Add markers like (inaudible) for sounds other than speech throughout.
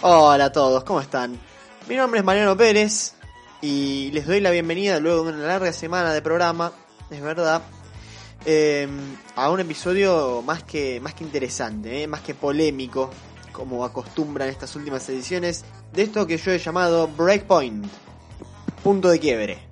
Hola a todos, ¿cómo están? Mi nombre es Mariano Pérez y les doy la bienvenida luego de una larga semana de programa, es verdad, eh, a un episodio más que, más que interesante, eh, más que polémico, como acostumbran estas últimas ediciones, de esto que yo he llamado Breakpoint, punto de quiebre.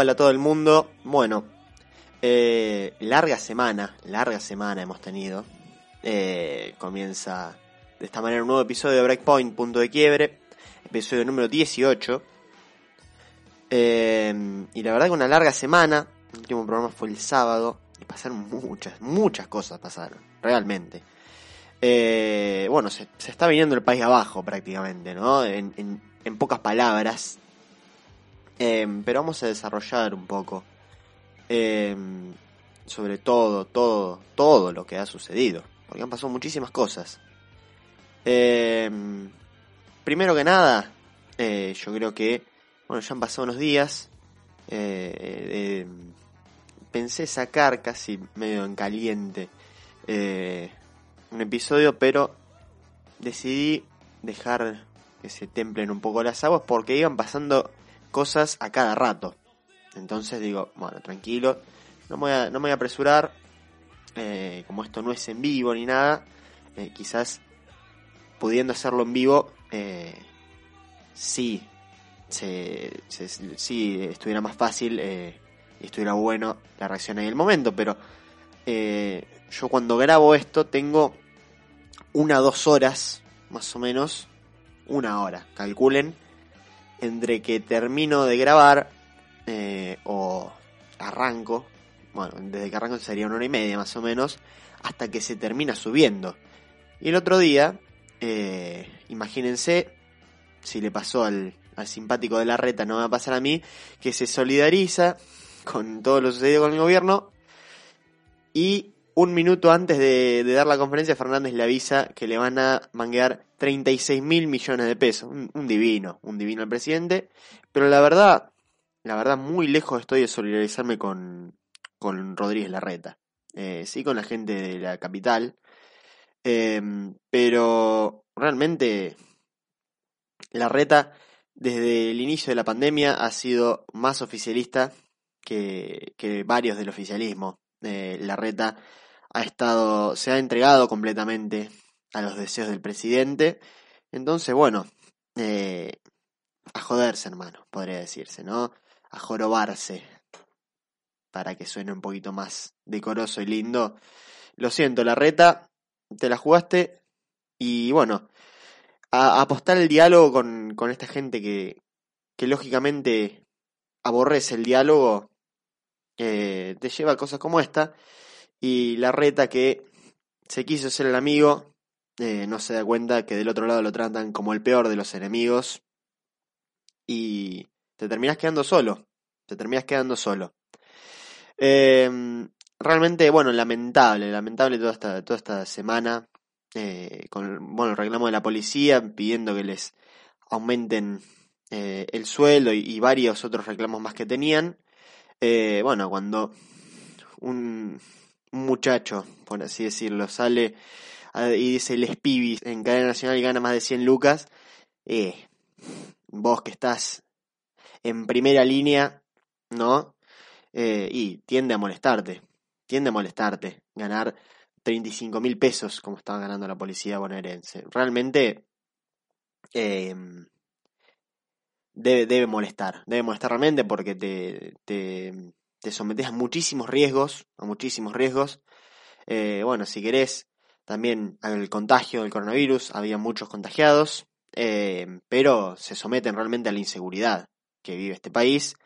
Hola a todo el mundo. Bueno, eh, larga semana, larga semana hemos tenido. Eh, comienza de esta manera un nuevo episodio de Breakpoint, punto de quiebre, episodio número 18. Eh, y la verdad que una larga semana, el último programa fue el sábado, y pasaron muchas, muchas cosas pasaron, realmente. Eh, bueno, se, está viniendo el país abajo prácticamente, ¿no? En pocas palabras. Em, pero vamos a desarrollar un poco em, sobre todo, todo, todo lo que ha sucedido. Porque han pasado muchísimas cosas. Em, primero que nada, eh, yo creo que, bueno, ya han pasado unos días. eh, em, pensé sacar casi medio en caliente eh, un episodio, pero decidí dejar que se templen un poco las aguas porque iban pasando cosas a cada rato. Entonces digo, bueno, tranquilo, no me voy a, no me voy a apresurar, eh, como esto no es en vivo ni nada, eh, quizás pudiendo hacerlo en vivo, eh, sí, se, se- sí estuviera más fácil eh, y estuviera bueno la reacción en el momento, pero yo cuando grabo esto tengo una dos horas, más o menos, una hora, calculen, entre que termino de grabar eh, o arranco, bueno, desde que arranco sería una hora y media más o menos, hasta que se termina subiendo. Y el otro día, eh, imagínense, si le pasó al, al simpático de la reta, no va a pasar a mí, que se solidariza con todo lo sucedido con el gobierno y un minuto antes de, dar la conferencia, Fernández le avisa que le van a manguear 36 mil millones de pesos. Un, un divino, un divino al presidente. Pero la verdad, la verdad, muy lejos estoy de solidarizarme con, con Rodríguez Larreta. Eh, sí, con la gente de la capital. Eh, pero realmente, Larreta, desde el inicio de la pandemia, ha sido más oficialista que, que varios del oficialismo. Eh, Larreta ha estado, se ha entregado completamente a los deseos del presidente. Entonces, bueno, eh, a joderse, hermano, podría decirse, ¿no? A jorobarse, para que suene un poquito más decoroso y lindo. Lo siento, Larreta, te la jugaste y bueno, a apostar el diálogo con, con esta gente que, que lógicamente aborrece el diálogo, eh, te lleva a cosas como esta y la reta que se quiso ser el amigo, eh, no se da cuenta que del otro lado lo tratan como el peor de los enemigos y te terminas quedando solo, te terminas quedando solo. Eh, realmente, bueno, lamentable, lamentable toda esta, toda esta semana, eh, con bueno, el reclamo de la policía pidiendo que les aumenten eh, el sueldo y, y, varios otros reclamos más que tenían. Eh, bueno, cuando un muchacho, por así decirlo, sale y dice les pibis en cadena nacional y gana más de 100 lucas, eh, vos que estás en primera línea, ¿no? Eh, y tiende a molestarte, tiende a molestarte ganar 35 mil pesos como estaba ganando la policía bonaerense. Realmente eh, debe, debe molestar, debe molestar realmente porque te, te sometes a muchísimos riesgos, a muchísimos riesgos. Eh, bueno, si querés, también al contagio del coronavirus, había muchos contagiados, eh, pero se someten realmente a la inseguridad que vive este país.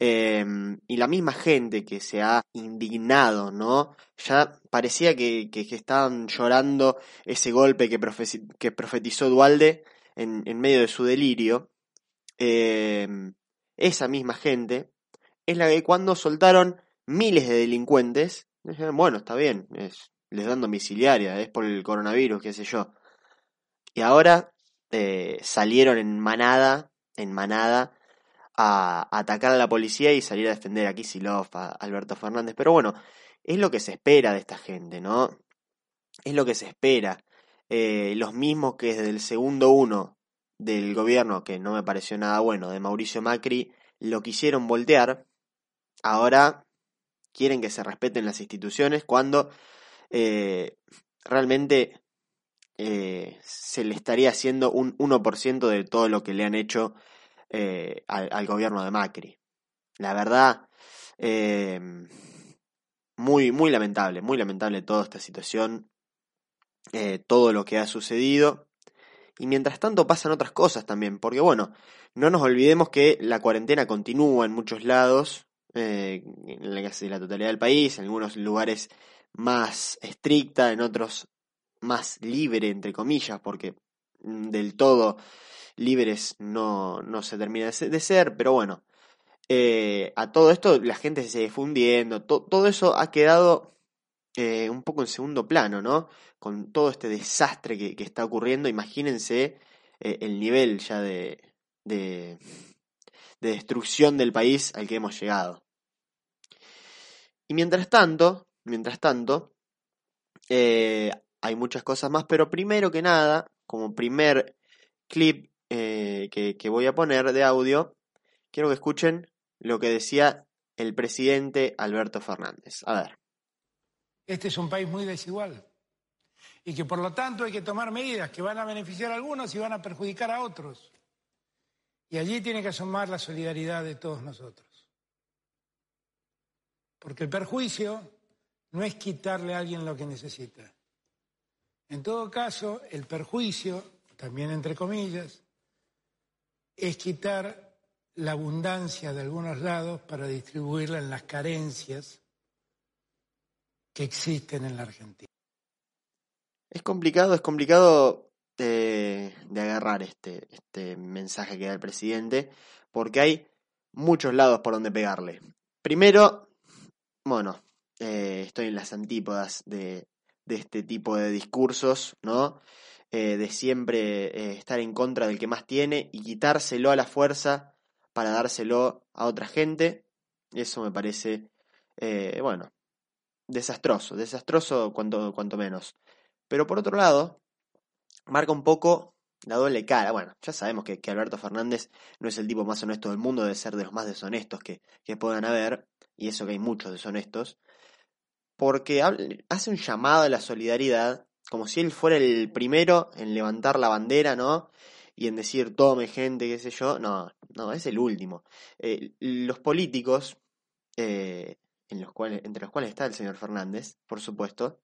Eh, y la misma gente que se ha indignado, ¿no? Ya parecía que, que, estaban llorando ese golpe que, profe que profetizó Dualde en, en, medio de su delirio. Eh, esa misma gente es la que cuando soltaron miles de delincuentes, bueno, está bien, es, les dan domiciliaria, es por el coronavirus, qué sé yo. Y ahora eh, salieron en manada, en manada, a, atacar a la policía y salir a defender a Kisilov, a Alberto Fernández. Pero bueno, es lo que se espera de esta gente, ¿no? Es lo que se espera. Eh, los mismos que desde el segundo uno del gobierno, que no me pareció nada bueno, de Mauricio Macri, lo quisieron voltear, ahora quieren que se respeten las instituciones cuando eh, realmente eh, se le estaría haciendo un 1% de todo lo que le han hecho eh, al, al, gobierno de Macri. La verdad, muy, muy lamentable, muy lamentable toda esta situación, todo lo que ha sucedido. Y mientras tanto pasan otras cosas también, porque bueno, no nos olvidemos que la cuarentena continúa en muchos lados, eh, en casi la totalidad del país, en algunos lugares más estricta, en otros más libre, entre comillas, porque mm, del todo libres no, no se termina de ser, pero bueno, eh, a todo esto la gente se sigue difundiendo, to, todo eso ha quedado eh, un poco en segundo plano, ¿no? Con todo este desastre que, está ocurriendo, imagínense eh, el nivel ya de, de destrucción del país al que hemos llegado. Y mientras tanto, mientras tanto, eh, hay muchas cosas más, pero primero que nada, como primer clip eh, que, que voy a poner de audio, quiero que escuchen lo que decía el presidente Alberto Fernández. A ver. Este es un país muy desigual y que por lo tanto hay que tomar medidas que van a beneficiar a algunos y van a perjudicar a otros. Y allí tiene que asomar la solidaridad de todos nosotros. Porque el perjuicio no es quitarle a alguien lo que necesita. En todo caso, el perjuicio, también entre comillas, es quitar la abundancia de algunos lados para distribuirla en las carencias que existen en la Argentina. Es complicado, es complicado de, agarrar este, este mensaje que da el presidente, porque hay muchos lados por donde pegarle. Primero, bueno, eh, estoy en las antípodas de, de este tipo de discursos, ¿no? Eh, de siempre eh, estar en contra del que más tiene y quitárselo a la fuerza para dárselo a otra gente. Eso me parece, bueno, desastroso, desastroso cuanto, cuanto menos. Pero por otro lado, marca un poco la doble cara. Bueno, ya sabemos que, Alberto Fernández no es el tipo más honesto del mundo, debe ser de los más deshonestos que, que puedan haber, y eso que hay muchos deshonestos, porque hace un llamado a la solidaridad, como si él fuera el primero en levantar la bandera, ¿no? Y en decir, tome gente, qué sé yo. No, no, es el último. Eh, los políticos, eh, entre los cuales está el señor Fernández, por supuesto,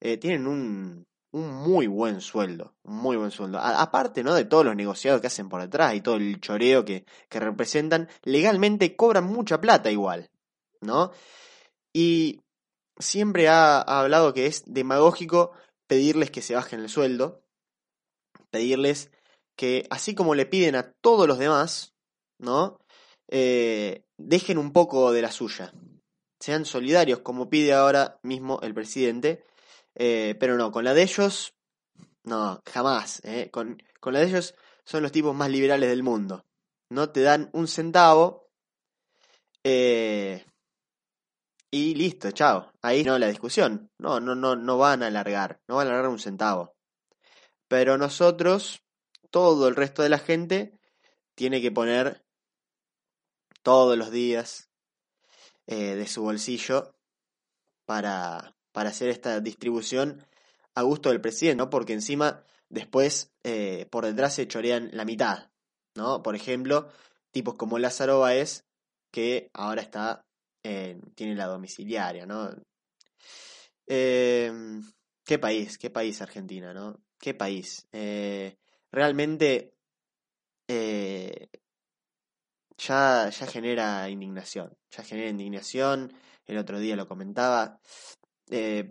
eh, tienen un, un muy buen sueldo, un muy buen sueldo. Aparte, ¿no? De todos los negociados que hacen por detrás y todo el choreo que, que representan, legalmente cobran mucha plata igual, ¿no? Y siempre ha, ha hablado que es demagógico pedirles que se bajen el sueldo, pedirles que, así como le piden a todos los demás, ¿no? Eh, dejen un poco de la suya. Sean solidarios, como pide ahora mismo el presidente. Eh, pero no, con la de ellos, no, jamás. ¿eh? Con, con la de ellos son los tipos más liberales del mundo. No te dan un centavo. eh, y listo, chao. Ahí no la discusión. No, no, no, no van a alargar. No van a alargar un centavo. Pero nosotros, todo el resto de la gente, tiene que poner todos los días de su bolsillo para, para hacer esta distribución a gusto del presidente, ¿no? Porque encima después eh, por detrás se chorean la mitad, ¿no? Por ejemplo, tipos como Lázaro Báez, que ahora está en- tiene la domiciliaria, ¿no? Eh, qué país, qué país Argentina, ¿no? Qué país. Eh, realmente eh, ya, ya genera indignación, ya genera indignación, el otro día lo comentaba, eh,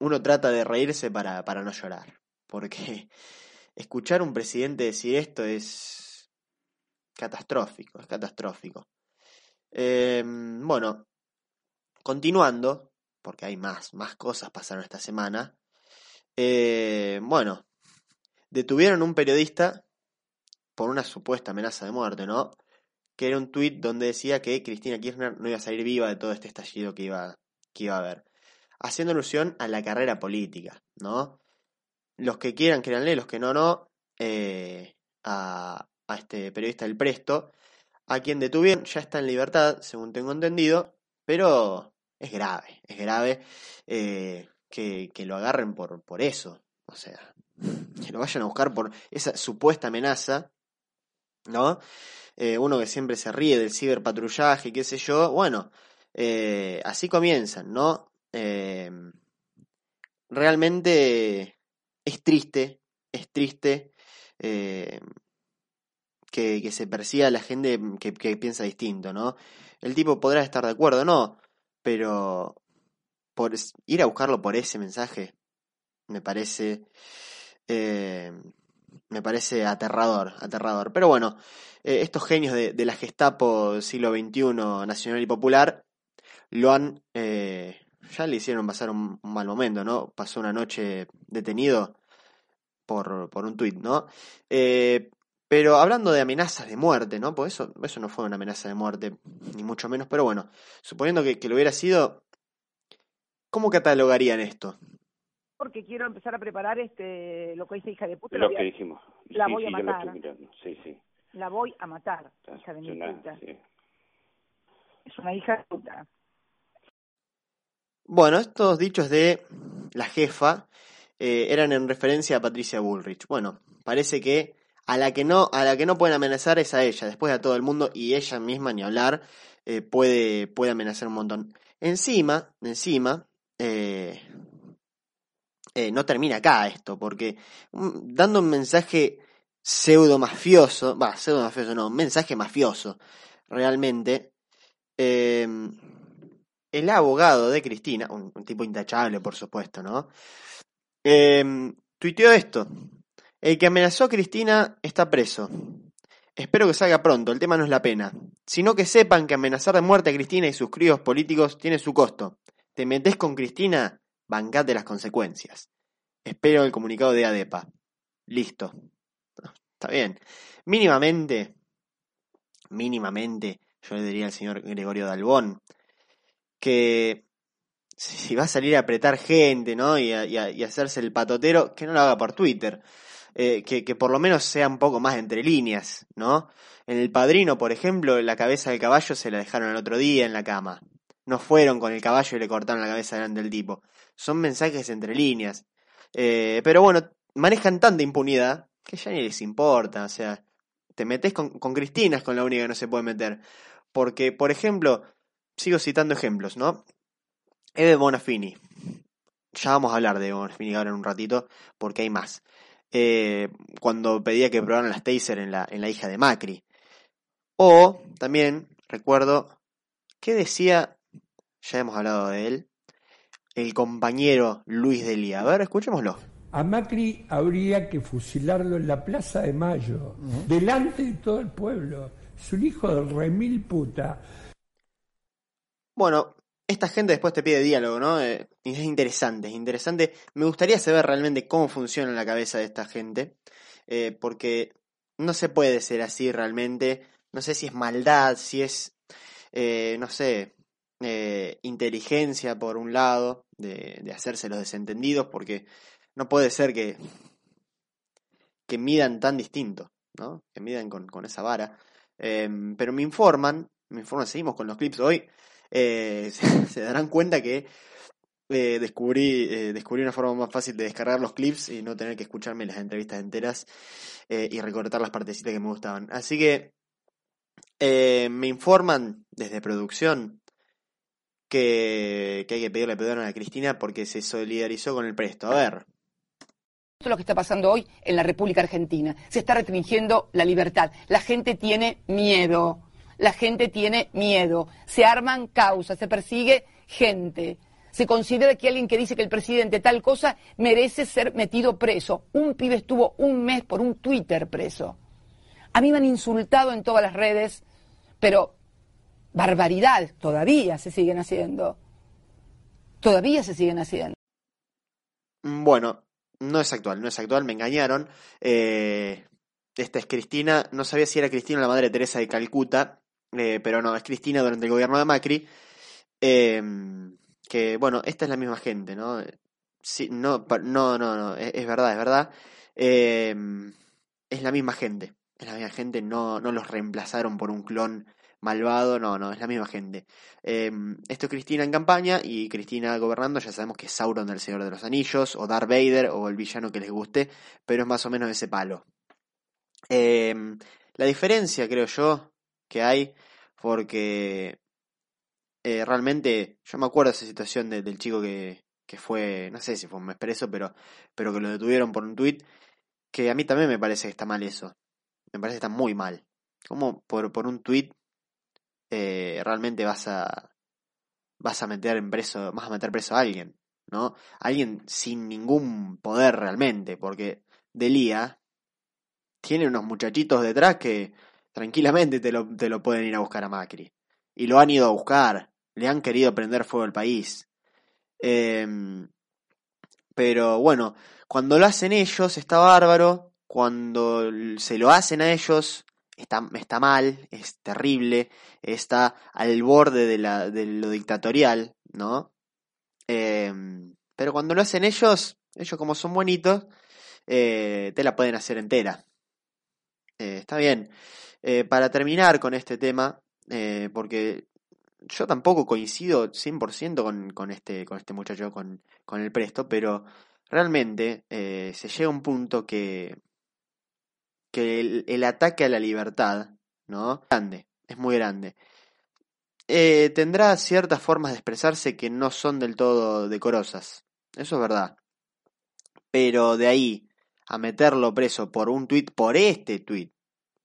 uno trata de reírse para, para no llorar, porque (laughs) escuchar a un presidente decir esto es catastrófico, es catastrófico. Eh, bueno, continuando, porque hay más, más cosas pasaron esta semana, eh, bueno, detuvieron a un periodista por una supuesta amenaza de muerte, ¿no? Que era un tuit donde decía que Cristina Kirchner no iba a salir viva de todo este estallido que iba, que iba a haber. Haciendo alusión a la carrera política, ¿no? Los que quieran, créanle, los que no, no, eh, a, este periodista del Presto, a quien detuvieron, ya está en libertad, según tengo entendido, pero es grave, es grave eh, que, que lo agarren por, por eso, o sea, que lo vayan a buscar por esa supuesta amenaza, ¿no? Eh, uno que siempre se ríe del ciberpatrullaje, qué sé yo, bueno, así comienzan, ¿no? Eh, realmente es triste, es triste eh, que, que se persiga a la gente que, piensa distinto, ¿no? El tipo podrá estar de acuerdo, no, pero por ir a buscarlo por ese mensaje me parece eh, me parece aterrador, aterrador. Pero bueno, estos genios de, de la Gestapo siglo XXI nacional y popular lo han ya le hicieron pasar un, un mal momento, ¿no? Pasó una noche detenido por, por un tuit, ¿no? Eh, pero hablando de amenazas de muerte, ¿no? Pues eso, eso no fue una amenaza de muerte, ni mucho menos, pero bueno, suponiendo que, que lo hubiera sido, ¿cómo catalogarían esto? porque quiero empezar a preparar este lo que dice hija de puta, Lo la voy que a, dijimos. la sí, voy a sí, yo lo matar. estoy mirando. Sí, sí. la voy a matar, hija de es mi una- puta. sí. Es una hija de puta. Bueno, estos dichos de la jefa eh, eran en referencia a Patricia Bullrich. Bueno, parece que a la que no, a la que no pueden amenazar es a ella, después a todo el mundo, y ella misma ni hablar, eh, puede, puede amenazar un montón. Encima, encima, eh, no termina acá esto, porque mm, dando un mensaje pseudo mafioso, va, pseudo mafioso no, un mensaje mafioso, realmente, eh, el abogado de Cristina, un, tipo intachable por supuesto, ¿no? Eh, tuiteó esto, el que amenazó a Cristina está preso. Espero que salga pronto, el tema no es la pena, sino que sepan que amenazar de muerte a Cristina y sus críos políticos tiene su costo. Te metes con Cristina, bancate las consecuencias. Espero el comunicado de ADEPA. Listo. Está bien. Mínimamente, mínimamente, yo le diría al señor Gregorio Dalbón, que si va a salir a apretar gente, ¿no? Y, a, y hacerse el patotero, que no lo haga por Twitter. Eh, que, por lo menos sea un poco más entre líneas, ¿no? En El Padrino, por ejemplo, la cabeza del caballo se la dejaron el otro día en la cama. No fueron con el caballo y le cortaron la cabeza delante del tipo. Son mensajes entre líneas. Eh, pero bueno, manejan tanta impunidad que ya ni les importa. O sea, te metes con, con Cristina es con la única que no se puede meter. Porque, por ejemplo, sigo citando ejemplos, ¿no? Eve Bonafini. Ya vamos a hablar de Bonafini ahora en un ratito, porque hay más. Eh, cuando pedía que probaran las taser en la, en la hija de Macri. O también recuerdo que decía, ya hemos hablado de él, el compañero Luis Delía. A ver, escuchémoslo. A Macri habría que fusilarlo en la Plaza de Mayo, delante de todo el pueblo. Es un hijo de remil puta. Bueno, esta gente después te pide diálogo, ¿no? Eh, es interesante, es interesante. Me gustaría saber realmente cómo funciona la cabeza de esta gente, eh, porque no se puede ser así realmente. No sé si es maldad, si es, eh, no sé, eh, inteligencia por un lado, de, de hacerse los desentendidos, porque no puede ser que, que midan tan distinto, ¿no? Que midan con, con esa vara. Em, pero me informan, me informan, seguimos con los clips hoy, eh, (laughs) se, darán cuenta que eh, descubrí, eh, descubrí una forma más fácil de descargar los clips y no tener que escucharme las entrevistas enteras y recortar las partecitas que me gustaban. Así que me informan desde producción que hay que pedirle perdón a Cristina porque se solidarizó con el presto. A ver, Esto es lo que está pasando hoy en la República Argentina. Se está restringiendo la libertad. La gente tiene miedo. La gente tiene miedo. Se arman causas, se persigue gente. Se considera que alguien que dice que el presidente tal cosa merece ser metido preso. Un pibe estuvo un mes por un Twitter preso. A mí me han insultado en todas las redes, pero barbaridades todavía se siguen haciendo. Todavía se siguen haciendo. Mm, Bueno, no es actual, no es actual, me engañaron. Eh, esta es Cristina, no sabía si era Cristina la madre Teresa de Calcuta, eh, pero no, es Cristina durante el gobierno de Macri. Eh, que bueno, esta es la misma gente, ¿no? No, no, no, es, verdad, es verdad. Eh, es la misma gente, es la misma gente, no, no los reemplazaron por un clon malvado, no, no, es la misma gente. Esto es Cristina en campaña y Cristina gobernando, ya sabemos que es Sauron del Señor de los Anillos, o Darth Vader, o el villano que les guste, pero es más o menos ese palo. La diferencia, creo yo, que hay, porque eh, realmente, yo me acuerdo de esa situación de- del chico que, que fue, no sé si fue un preso, pero, pero que lo detuvieron por un tuit, que a mí también me parece que está mal eso. Me parece que está muy mal. ¿Cómo por, por un tuit eh, realmente vas a vas a meter en preso, vas a meter preso a alguien, ¿no? Alguien sin ningún poder realmente, porque Delía tiene unos muchachitos detrás que tranquilamente te lo, te lo pueden ir a buscar a Macri. Y lo han ido a buscar, le han querido prender fuego al país. Em, pero bueno, cuando lo hacen ellos está bárbaro, cuando se lo hacen a ellos está, está mal, es terrible, está al borde de, la, de lo dictatorial, ¿no? Em, pero cuando lo hacen ellos, ellos como son bonitos, eh, te la pueden hacer entera. Eh, está bien. Eh, para terminar con este tema, eh, porque yo tampoco coincido 100% con, con, este, con este muchacho, con, el presto, pero realmente eh, se llega a un punto que, el, ataque a la libertad, ¿no? Grande, es muy grande. tendrá ciertas formas de expresarse que no son del todo decorosas. Eso es verdad. Pero de ahí a meterlo preso por un tuit, por este tuit,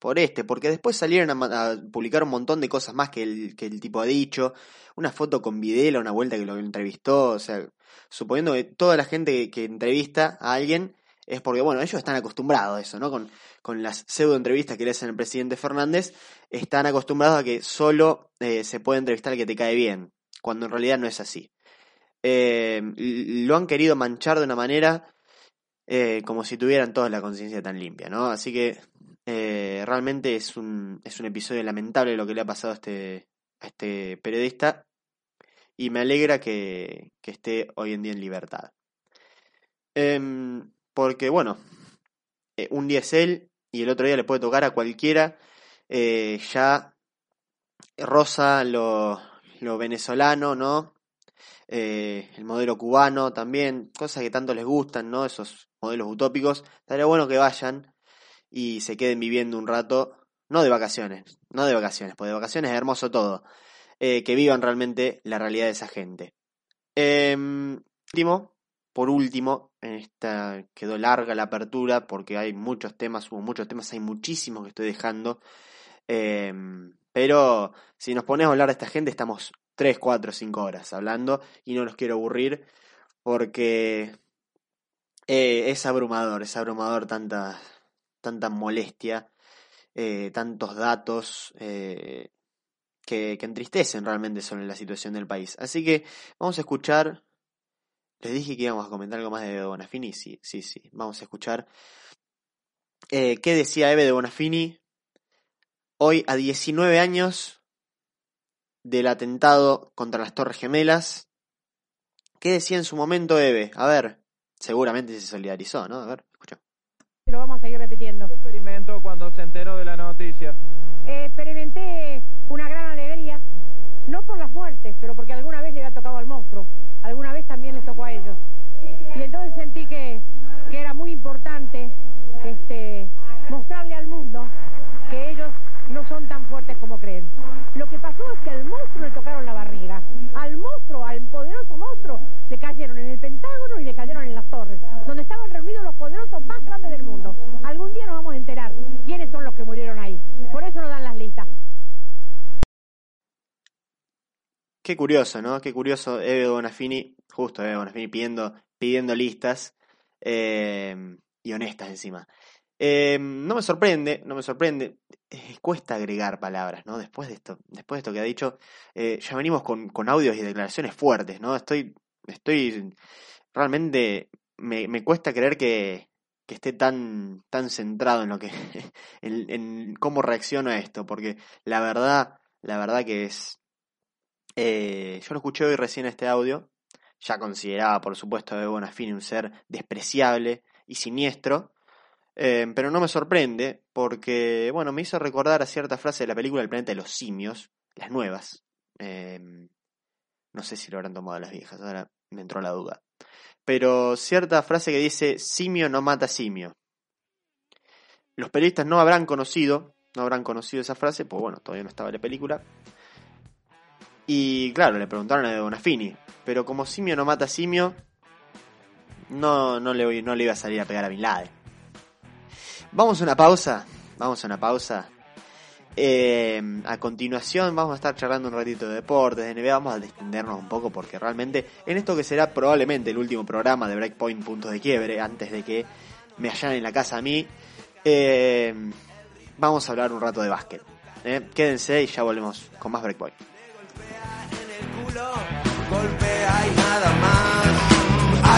por este, porque después salieron a, publicar un montón de cosas más que el, que el tipo ha dicho, una foto con Videla, una vuelta que lo entrevistó, o sea, suponiendo que toda la gente que, entrevista a alguien es porque, bueno, ellos están acostumbrados a eso, ¿no? Con, con las pseudo entrevistas que le hacen al presidente Fernández, están acostumbrados a que solo eh, se puede entrevistar al que te cae bien, cuando en realidad no es así. Eh, lo han querido manchar de una manera eh, como si tuvieran todos la conciencia tan limpia, ¿no? Así que eh, realmente es un, es un episodio lamentable lo que le ha pasado a este, a este periodista y me alegra que, que esté hoy en día en libertad. Em, porque, bueno, eh, un día es él y el otro día le puede tocar a cualquiera, eh, ya rosa lo, venezolano, ¿no? El modelo cubano también, cosas que tanto les gustan, ¿no? Esos modelos utópicos. Estaría bueno que vayan y se queden viviendo un rato, no de vacaciones, no de vacaciones, porque de vacaciones es hermoso todo, eh, que vivan realmente la realidad de esa gente. Em, último, por último, en esta quedó larga la apertura porque hay muchos temas, hubo muchos temas, hay muchísimos que estoy dejando. Em, pero si nos ponemos a hablar de esta gente, estamos 3, 4, 5 horas hablando y no los quiero aburrir porque eh, es abrumador, es abrumador tanta, tanta molestia, eh, tantos datos eh, que, entristecen realmente sobre la situación del país. Así que vamos a escuchar. Les dije que íbamos a comentar algo más de Bonafini. Sí, sí, sí. Vamos a escuchar. eh, ¿Qué decía Eve de Bonafini hoy a 19 años del atentado contra las Torres Gemelas? ¿Qué decía en su momento Eve? A ver, seguramente se solidarizó, ¿no? A ver, escucha. Lo vamos a seguir repitiendo. ¿Qué experimento cuando se enteró de la noticia? Eh, experimenté una gran alegría, no por las muertes, pero porque alguna vez le había tocado al monstruo, alguna vez también les tocó a ellos. Y entonces sentí que, que era muy importante este, mostrarle al mundo que ellos no son tan fuertes como creen. Lo que pasó es que al monstruo le tocaron la barriga. Al monstruo, al poderoso monstruo, le cayeron en el Pentágono y le cayeron en las torres, donde estaban reunidos los poderosos más grandes del mundo. Algún día nos vamos a enterar quiénes son los que murieron ahí. Por eso no dan las listas. Qué curioso, ¿no? Qué curioso Eve Bonafini, justo Eve Bonafini pidiendo, pidiendo listas eh, y honestas encima. Eh, no me sorprende, no me sorprende. Eh, cuesta agregar palabras, ¿no? Después de esto, después de esto que ha dicho, eh, ya venimos con, con audios y declaraciones fuertes, ¿no? Estoy, estoy realmente me, me cuesta creer que, que esté tan, tan centrado en lo que, (laughs) en, en cómo reacciono a esto, porque la verdad, la verdad que es, eh, yo lo escuché hoy recién este audio, ya consideraba por supuesto Bebe Bonafini un ser despreciable y siniestro, eh, pero no me sorprende porque, bueno, me hizo recordar a cierta frase de la película El planeta de los simios, las nuevas. Eh, no sé si lo habrán tomado las viejas, ahora me entró la duda. Pero cierta frase que dice, simio no mata simio. Los periodistas no habrán conocido, no habrán conocido esa frase, pues bueno, todavía no estaba en la película. Y claro, le preguntaron a Bonafini, pero como simio no mata simio, no, no, le, no le iba a salir a pegar a Bin Laden. Vamos a una pausa, vamos a una pausa. Eh, a continuación vamos a estar charlando un ratito de deportes, de NBA, vamos a extendernos un poco porque realmente en esto que será probablemente el último programa de Breakpoint Puntos de Quiebre, antes de que me allanen en la casa a mí, eh, vamos a hablar un rato de básquet. Eh, Quédense y ya volvemos con más Breakpoint.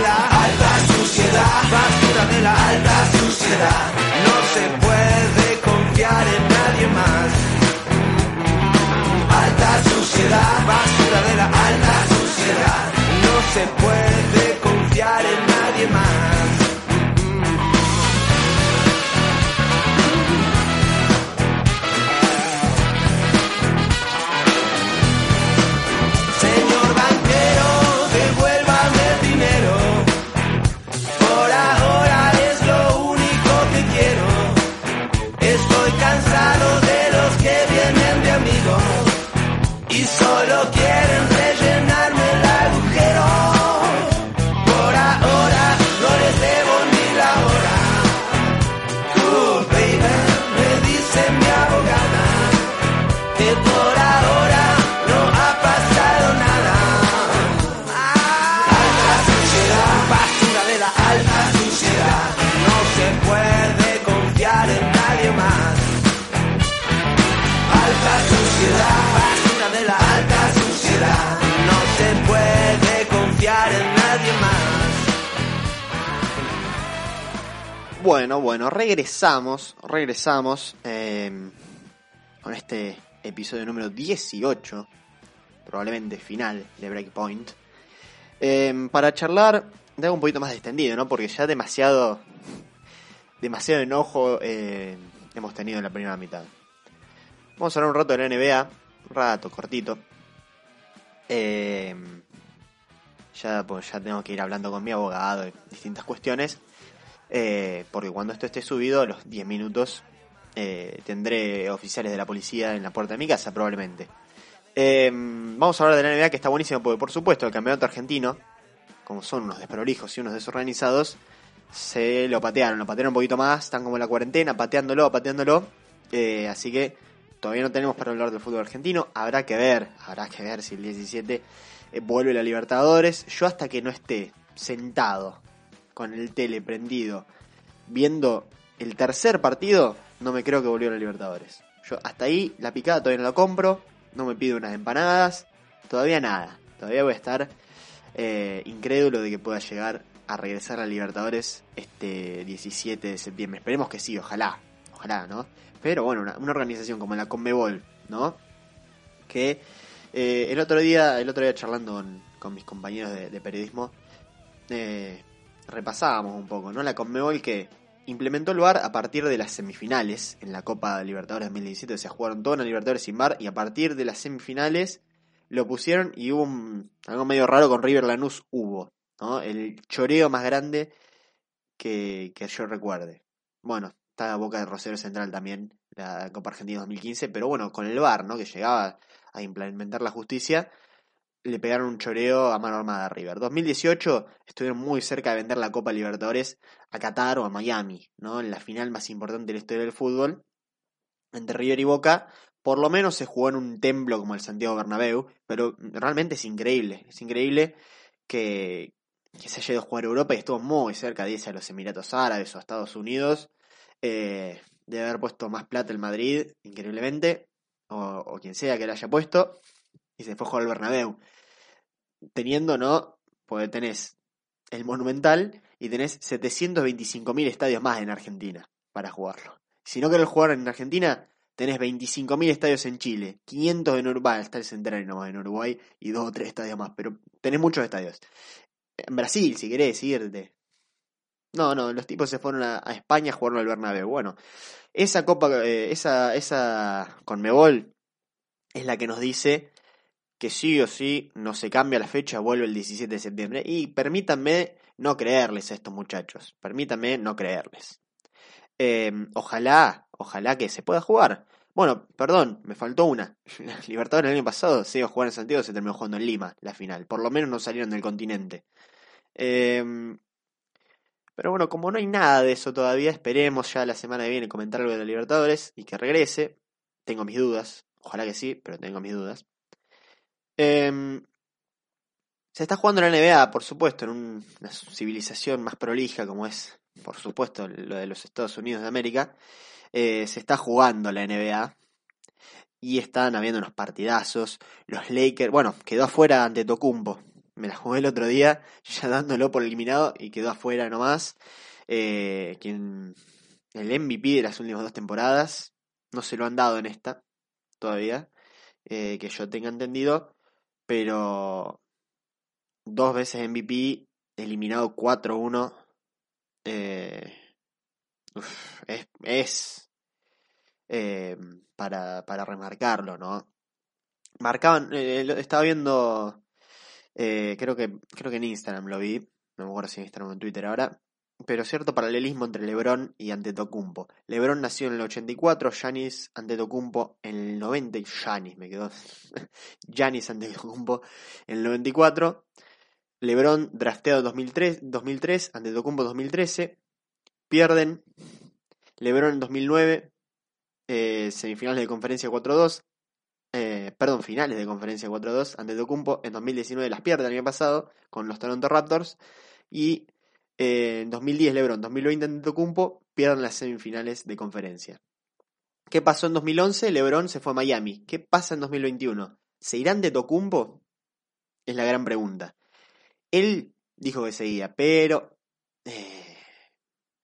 la alta suciedad, basura de la alta suciedad. Regresamos, regresamos eh, con este episodio número 18, probablemente final de Breakpoint, eh, para charlar de algo un poquito más distendido, ¿no? Porque ya demasiado, demasiado enojo eh, hemos tenido en la primera mitad. Vamos a hablar un rato de la NBA, un rato, cortito. Ya, pues, ya tengo que ir hablando con mi abogado de distintas cuestiones. Eh, porque cuando esto esté subido, a los 10 minutos, eh, tendré oficiales de la policía en la puerta de mi casa, probablemente. Eh, vamos a hablar de la NBA, que está buenísimo, porque por supuesto el campeonato argentino, como son unos desprolijos y unos desorganizados, se lo patearon, lo patearon un poquito más, están como en la cuarentena, pateándolo, pateándolo. Eh, así que todavía no tenemos para hablar del fútbol argentino. Habrá que ver, habrá que ver si el 17 eh, vuelve la Libertadores. Yo hasta que no esté sentado con el tele prendido viendo el tercer partido, no me creo que volvió a Libertadores. Yo hasta ahí la picada todavía no la compro, no me pido unas empanadas, todavía nada. Todavía voy a estar eh, incrédulo de que pueda llegar a regresar a Libertadores este 17 de septiembre. Esperemos que sí, ojalá, ojalá, ¿no? Pero bueno, una, una organización como la Conmebol, ¿no? Que eh, el otro día, el otro día charlando con, con mis compañeros de, de periodismo, eh, repasábamos un poco, ¿no? La Conmebol que implementó el VAR a partir de las semifinales en la Copa Libertadores 2017, se jugaron todas las Libertadores sin VAR y a partir de las semifinales lo pusieron y hubo un, algo medio raro con River Lanús hubo, ¿no? El choreo más grande que, que yo recuerde. Bueno, está Boca de Rosario Central también, la Copa Argentina 2015, pero bueno, con el VAR, ¿no? Que llegaba a implementar la justicia, le pegaron un choreo a mano armada a River. 2018 estuvieron muy cerca de vender la Copa Libertadores a Qatar o a Miami, ¿no? En la final más importante de la historia del fútbol, entre River y Boca, por lo menos se jugó en un templo como el Santiago Bernabéu, pero realmente es increíble, es increíble que, se haya ido a jugar a Europa y estuvo muy cerca de irse a los Emiratos Árabes o a Estados Unidos, eh, de haber puesto más plata el Madrid, increíblemente, o, o quien sea que lo haya puesto, y se fue a jugar al Bernabéu. Teniendo, ¿no? Porque tenés el Monumental y tenés 725.000 estadios más en Argentina para jugarlo. Si no querés jugar en Argentina, tenés 25.000 estadios en Chile, 500 en Uruguay, está el centenario nomás en Uruguay y dos o tres estadios más, pero tenés muchos estadios. En Brasil, si querés irte. No, no, los tipos se fueron a, España a jugar al Bernabéu. Bueno, esa copa, eh, esa, esa Conmebol es la que nos dice que sí o sí no se cambia la fecha, vuelve el 17 de septiembre. Y permítanme no creerles a estos muchachos. Permítanme no creerles. Eh, ojalá, ojalá que se pueda jugar. Bueno, perdón, me faltó una. (laughs) Libertadores el año pasado se iba a jugar en Santiago, se terminó jugando en Lima, la final. Por lo menos no salieron del continente. Eh, pero bueno, como no hay nada de eso todavía, esperemos ya la semana que viene comentar algo de la Libertadores y que regrese. Tengo mis dudas. Ojalá que sí, pero tengo mis dudas. Eh, se está jugando la NBA, por supuesto, en un- una civilización más prolija como es, por supuesto, lo de los Estados Unidos de América. Eh, se está jugando la NBA y están habiendo unos partidazos. Los Lakers, bueno, quedó afuera ante Tocumbo. Me la jugué el otro día, (laughs) ya dándolo por eliminado y quedó afuera nomás. Eh, quien, el MVP de las últimas dos temporadas, no se lo han dado en esta todavía, eh, que yo tenga entendido, pero dos veces MVP, eliminado 4-1. Eh, es es eh, para, para remarcarlo, ¿no? Marcaban, eh, estaba viendo, creo que creo que en Instagram lo vi, no me acuerdo si en Instagram o en Twitter ahora, pero cierto paralelismo entre LeBron y Antetokounmpo. LeBron nació en el 84, Giannis Antetokounmpo en el 90, y Giannis me quedó, (laughs) Giannis Antetokounmpo en el 94. LeBron drafteado 2003, 2003 Antetokounmpo 2013. Pierden. LeBron en 2009, eh, semifinales de conferencia 4-2. Eh, perdón, finales de conferencia 4-2. Antetokounmpo en 2019 las pierde el año pasado con los Toronto Raptors. Y en 2010 LeBron, 2020 Antetokounmpo pierden las semifinales de conferencia. ¿Qué pasó en 2011? LeBron se fue a Miami. ¿Qué pasa en 2021? ¿Se irán de Tocumpo? Es la gran pregunta. Él dijo que seguía, pero eh,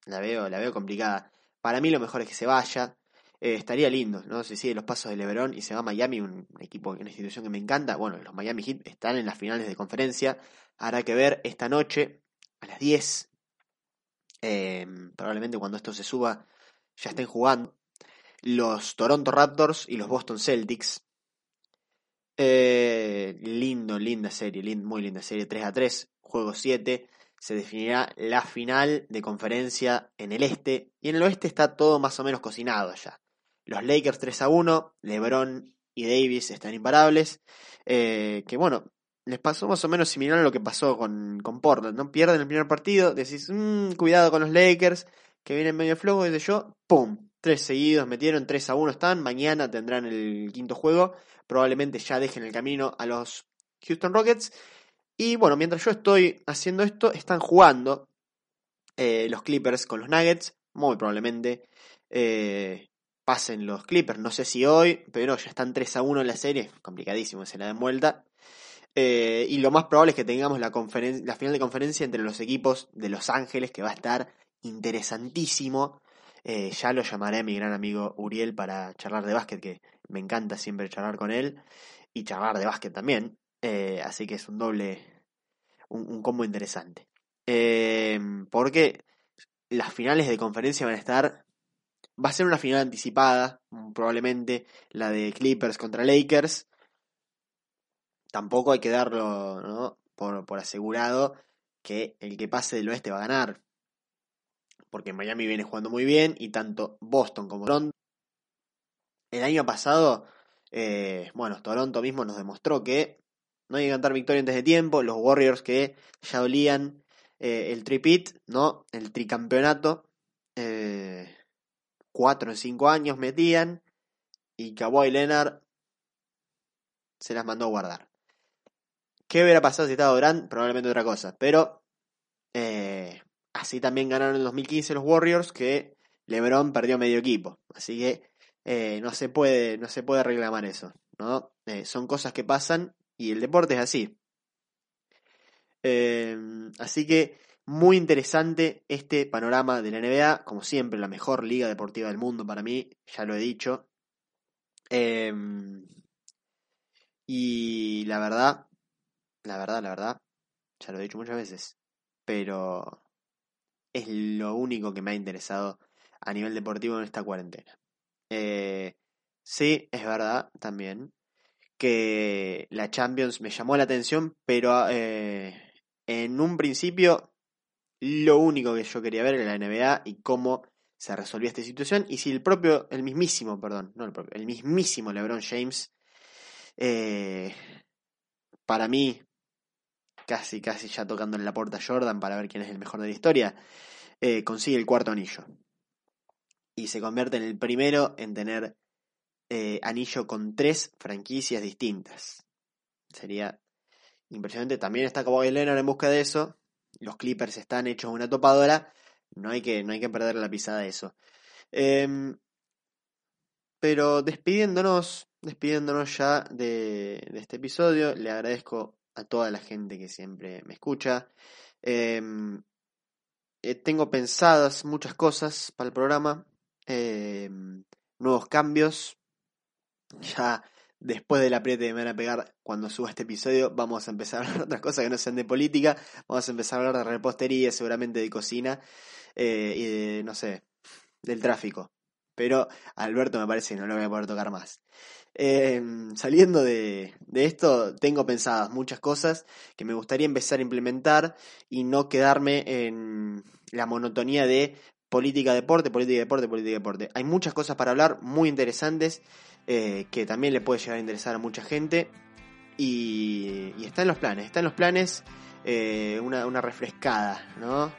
la veo, la veo complicada. Para mí lo mejor es que se vaya. Eh, estaría lindo, ¿no? Si sigue los pasos de LeBron y se va a Miami, un equipo, una institución que me encanta. Bueno, los Miami Heat están en las finales de conferencia. Habrá que ver esta noche a las 10. eh, probablemente cuando esto se suba ya estén jugando. Los Toronto Raptors y los Boston Celtics. Eh, lindo, linda serie, muy linda serie. 3 a 3, juego 7. Se definirá la final de conferencia en el este. Y en el oeste está todo más o menos cocinado ya. Los Lakers 3 a 1. LeBron y Davis están imparables. Eh, que bueno, les pasó más o menos similar a lo que pasó con, con Portland. ¿no? Pierden el primer partido. Decís, "Mm, cuidado con los Lakers. Que vienen medio flojo. Desde yo, ¡pum! Tres seguidos metieron, 3 a 1 están. Mañana tendrán el quinto juego. Probablemente ya dejen el camino a los Houston Rockets. Y bueno, mientras yo estoy haciendo esto, están jugando eh, los Clippers con los Nuggets. Muy probablemente eh, pasen los Clippers. No sé si hoy, pero ya están 3 a 1 en la serie. Complicadísimo, se la den vuelta. Eh, y lo más probable es que tengamos la, la final de conferencia entre los equipos de Los Ángeles, que va a estar interesantísimo. Eh, ya lo llamaré a mi gran amigo Uriel para charlar de básquet, que me encanta siempre charlar con él. Y charlar de básquet también. Eh, así que es un doble, un, un combo interesante. Eh, porque las finales de conferencia van a estar. Va a ser una final anticipada, probablemente la de Clippers contra Lakers. Tampoco hay que darlo por, asegurado que el que pase del oeste va a ganar. Porque Miami viene jugando muy bien y tanto Boston como Toronto. El año pasado, eh, bueno, Toronto mismo nos demostró que no hay que cantar victoria antes de tiempo. Los Warriors que ya olían eh, el tripit, ¿no? El tricampeonato. Eh, cuatro en cinco años metían. Y Kawhi Leonard se las mandó a guardar. ¿Qué hubiera pasado si estaba Durant? Probablemente otra cosa. Pero eh, así también ganaron en el 2015 los Warriors, que LeBron perdió medio equipo. Así que eh, no se puede, no se puede reclamar eso, ¿no? Eh, son cosas que pasan y el deporte es así. Eh, así que muy interesante este panorama de la NBA, como siempre, la mejor liga deportiva del mundo para mí, ya lo he dicho. Eh, y la verdad, la verdad, la verdad, ya lo he dicho muchas veces, pero es lo único que me ha interesado a nivel deportivo en esta cuarentena. Eh, sí, es verdad también que la Champions me llamó la atención, pero eh, en un principio lo único que yo quería ver era la NBA y cómo se resolvía esta situación y si el propio, el mismísimo, perdón, no el propio, el mismísimo LeBron James, eh, para mí, casi, casi ya tocando en la puerta Jordan para ver quién es el mejor de la historia, eh, consigue el cuarto anillo y se convierte en el primero en tener eh, anillo con tres franquicias distintas. Sería impresionante. También está Kawhi Leonard en busca de eso. Los Clippers están hechos una topadora. No hay que, no hay que perder la pisada de eso. Em, pero despidiéndonos, despidiéndonos ya de este episodio, le agradezco a toda la gente que siempre me escucha. Em, eh, tengo pensadas muchas cosas para el programa, em, nuevos cambios. (laughs) Ya después del apriete que me van a pegar cuando suba este episodio, vamos a empezar a hablar de otras cosas que no sean de política. Vamos a empezar a hablar de repostería, seguramente de cocina eh, y de, no sé, del tráfico. Pero Alberto me parece que no lo voy a poder tocar más. Eh, saliendo de, de esto, tengo pensadas muchas cosas que me gustaría empezar a implementar y no quedarme en la monotonía de política, deporte, política, deporte, política, deporte. Hay muchas cosas para hablar, muy interesantes, eh, que también le puede llegar a interesar a mucha gente. Y, y está en los planes, está en los planes eh, una, una refrescada, ¿no?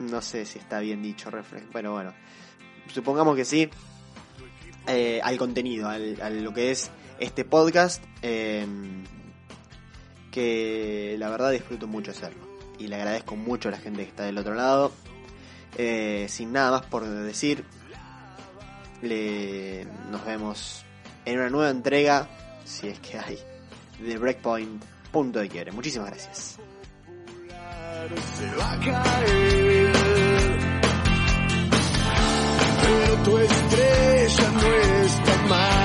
No sé si está bien dicho refres pero bueno, supongamos que sí, eh, al contenido, al, a lo que es este podcast, eh, que la verdad disfruto mucho hacerlo. Y le agradezco mucho a la gente que está del otro lado. Eh, sin nada más por decir, le, nos vemos en una nueva entrega, si es que hay, de Breakpoint. Punto de quiebre. Muchísimas gracias. tu estrella no está mar.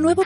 Nuevo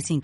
906985.